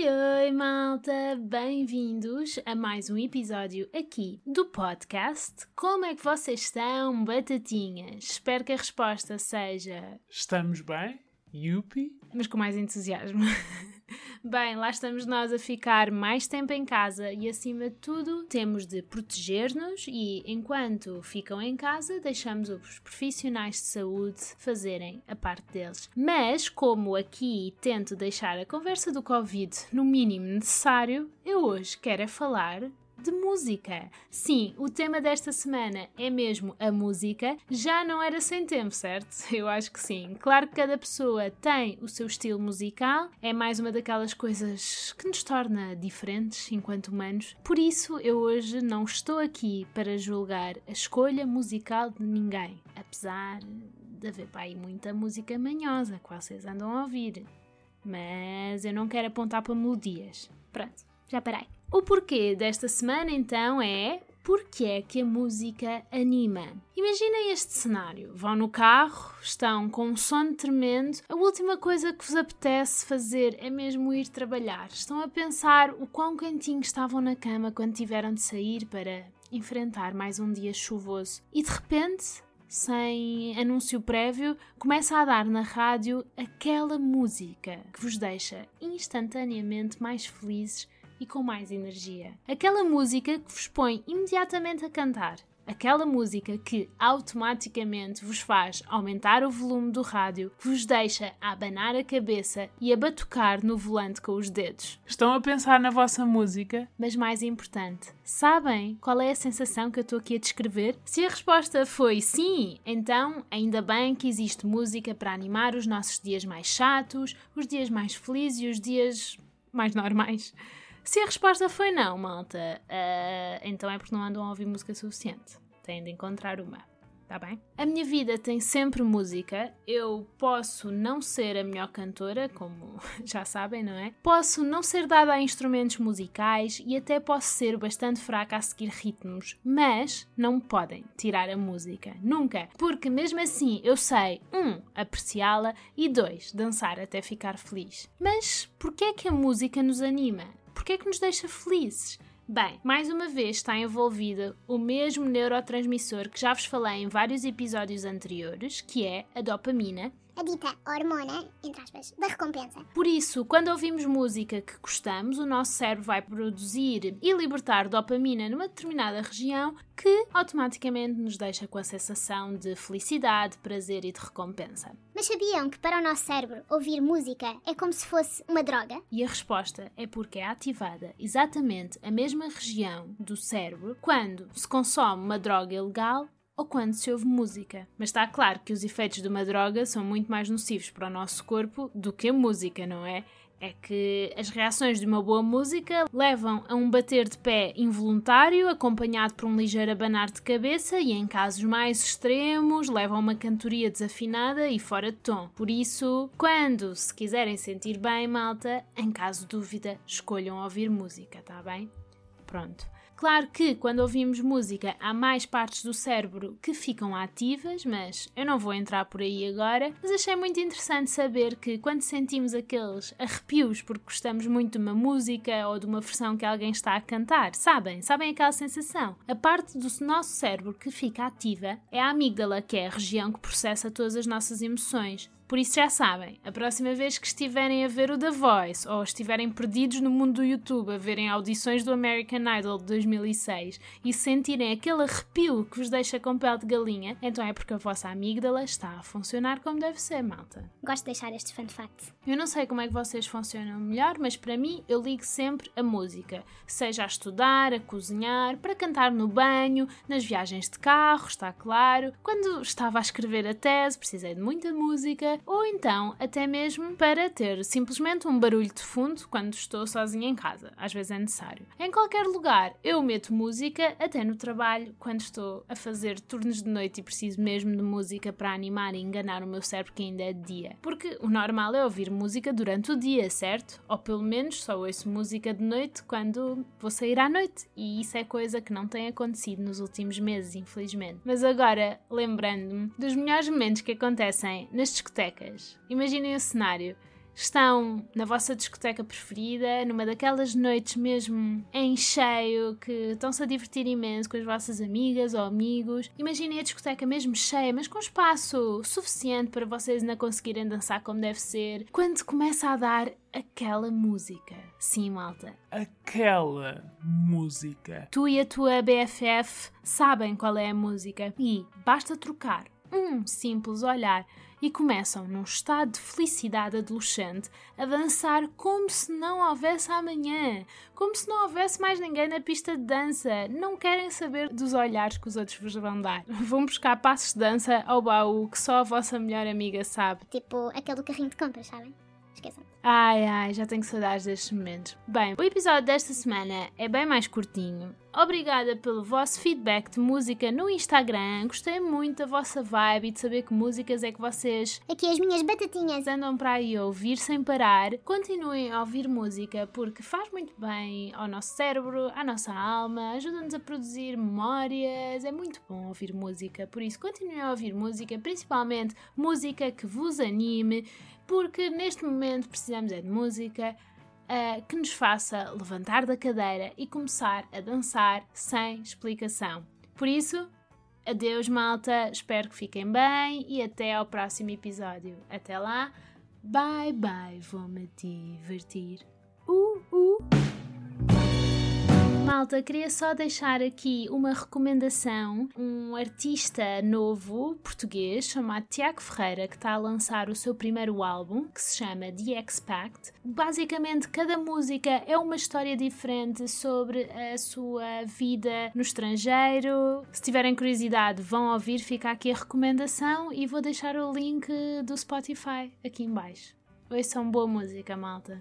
Oi, oi, malta! Bem-vindos a mais um episódio aqui do podcast. Como é que vocês estão, batatinhas? Espero que a resposta seja. Estamos bem? Yupi? Mas com mais entusiasmo. Bem, lá estamos nós a ficar mais tempo em casa e, acima de tudo, temos de proteger-nos e, enquanto ficam em casa, deixamos os profissionais de saúde fazerem a parte deles. Mas, como aqui tento deixar a conversa do Covid no mínimo necessário, eu hoje quero é falar de música. Sim, o tema desta semana é mesmo a música. Já não era sem tempo, certo? Eu acho que sim. Claro que cada pessoa tem o seu estilo musical, é mais uma daquelas coisas que nos torna diferentes enquanto humanos. Por isso, eu hoje não estou aqui para julgar a escolha musical de ninguém, apesar de haver pá, aí muita música manhosa que vocês andam a ouvir. Mas eu não quero apontar para melodias. Pronto, já parei. O porquê desta semana então é porque é que a música anima. Imaginem este cenário: vão no carro, estão com um sono tremendo, a última coisa que vos apetece fazer é mesmo ir trabalhar. Estão a pensar o quão quentinho estavam na cama quando tiveram de sair para enfrentar mais um dia chuvoso e de repente. Sem anúncio prévio, começa a dar na rádio aquela música que vos deixa instantaneamente mais felizes e com mais energia. Aquela música que vos põe imediatamente a cantar. Aquela música que automaticamente vos faz aumentar o volume do rádio, que vos deixa a abanar a cabeça e a batucar no volante com os dedos. Estão a pensar na vossa música? Mas mais importante, sabem qual é a sensação que eu estou aqui a descrever? Se a resposta foi sim, então ainda bem que existe música para animar os nossos dias mais chatos, os dias mais felizes e os dias mais normais. Se a resposta foi não, malta, uh, então é porque não andam a ouvir música suficiente. Têm de encontrar uma. Tá bem? A minha vida tem sempre música. Eu posso não ser a melhor cantora, como já sabem, não é? Posso não ser dada a instrumentos musicais e até posso ser bastante fraca a seguir ritmos, mas não podem tirar a música. Nunca! Porque mesmo assim eu sei, um, apreciá-la e dois, dançar até ficar feliz. Mas porquê é que a música nos anima? Porque é que nos deixa felizes? Bem, mais uma vez está envolvida o mesmo neurotransmissor que já vos falei em vários episódios anteriores, que é a dopamina, a dita hormona, entre aspas, da recompensa. Por isso, quando ouvimos música que gostamos, o nosso cérebro vai produzir e libertar dopamina numa determinada região que automaticamente nos deixa com a sensação de felicidade, prazer e de recompensa. Mas sabiam que para o nosso cérebro ouvir música é como se fosse uma droga? E a resposta é porque é ativada exatamente a mesma região do cérebro quando se consome uma droga ilegal ou quando se ouve música. Mas está claro que os efeitos de uma droga são muito mais nocivos para o nosso corpo do que a música, não é? É que as reações de uma boa música levam a um bater de pé involuntário, acompanhado por um ligeiro abanar de cabeça, e em casos mais extremos, levam a uma cantoria desafinada e fora de tom. Por isso, quando se quiserem sentir bem, malta, em caso de dúvida, escolham ouvir música, tá bem? Pronto. Claro que quando ouvimos música há mais partes do cérebro que ficam ativas, mas eu não vou entrar por aí agora. Mas achei muito interessante saber que quando sentimos aqueles arrepios porque gostamos muito de uma música ou de uma versão que alguém está a cantar, sabem? Sabem aquela sensação? A parte do nosso cérebro que fica ativa é a amígdala, que é a região que processa todas as nossas emoções. Por isso já sabem, a próxima vez que estiverem a ver o The Voice ou estiverem perdidos no mundo do YouTube a verem audições do American Idol de 2006 e sentirem aquele arrepio que vos deixa com pele de galinha, então é porque a vossa amígdala está a funcionar como deve ser, malta. Gosto de deixar este fun fact. Eu não sei como é que vocês funcionam melhor, mas para mim eu ligo sempre a música, seja a estudar, a cozinhar, para cantar no banho, nas viagens de carro, está claro. Quando estava a escrever a tese, precisei de muita música ou então até mesmo para ter simplesmente um barulho de fundo quando estou sozinha em casa. Às vezes é necessário. Em qualquer lugar, eu meto música, até no trabalho, quando estou a fazer turnos de noite e preciso mesmo de música para animar e enganar o meu cérebro que ainda é de dia. Porque o normal é ouvir música durante o dia, certo? Ou pelo menos só ouço música de noite quando vou sair à noite. E isso é coisa que não tem acontecido nos últimos meses, infelizmente. Mas agora, lembrando-me dos melhores momentos que acontecem nas discotecas Imaginem o cenário. estão na vossa discoteca preferida, numa daquelas noites mesmo em cheio, que estão-se a divertir imenso com as vossas amigas ou amigos. Imaginem a discoteca mesmo cheia, mas com espaço suficiente para vocês ainda conseguirem dançar como deve ser. Quando começa a dar aquela música. Sim, malta. Aquela música. Tu e a tua BFF sabem qual é a música e basta trocar um simples olhar e começam, num estado de felicidade adolescente, a dançar como se não houvesse amanhã, como se não houvesse mais ninguém na pista de dança. Não querem saber dos olhares que os outros vos vão dar. Vão buscar passos de dança ao baú que só a vossa melhor amiga sabe. Tipo aquele do carrinho de compras, sabem? Esqueçam. Ai, ai, já tenho saudades destes momentos. Bem, o episódio desta semana é bem mais curtinho. Obrigada pelo vosso feedback de música no Instagram. Gostei muito da vossa vibe e de saber que músicas é que vocês Aqui as minhas batatinhas. andam para aí a ouvir sem parar. Continuem a ouvir música porque faz muito bem ao nosso cérebro, à nossa alma, ajuda-nos a produzir memórias. É muito bom ouvir música, por isso continuem a ouvir música, principalmente música que vos anime, porque neste momento precisamos é de música uh, que nos faça levantar da cadeira e começar a dançar sem explicação. Por isso, adeus, malta. Espero que fiquem bem e até ao próximo episódio. Até lá, bye bye, vou-me divertir. Uh, uh. Malta, queria só deixar aqui uma recomendação. Um artista novo português chamado Tiago Ferreira que está a lançar o seu primeiro álbum que se chama The X-Pact. Basicamente, cada música é uma história diferente sobre a sua vida no estrangeiro. Se tiverem curiosidade, vão ouvir, fica aqui a recomendação e vou deixar o link do Spotify aqui em baixo. Ouçam boa música, malta.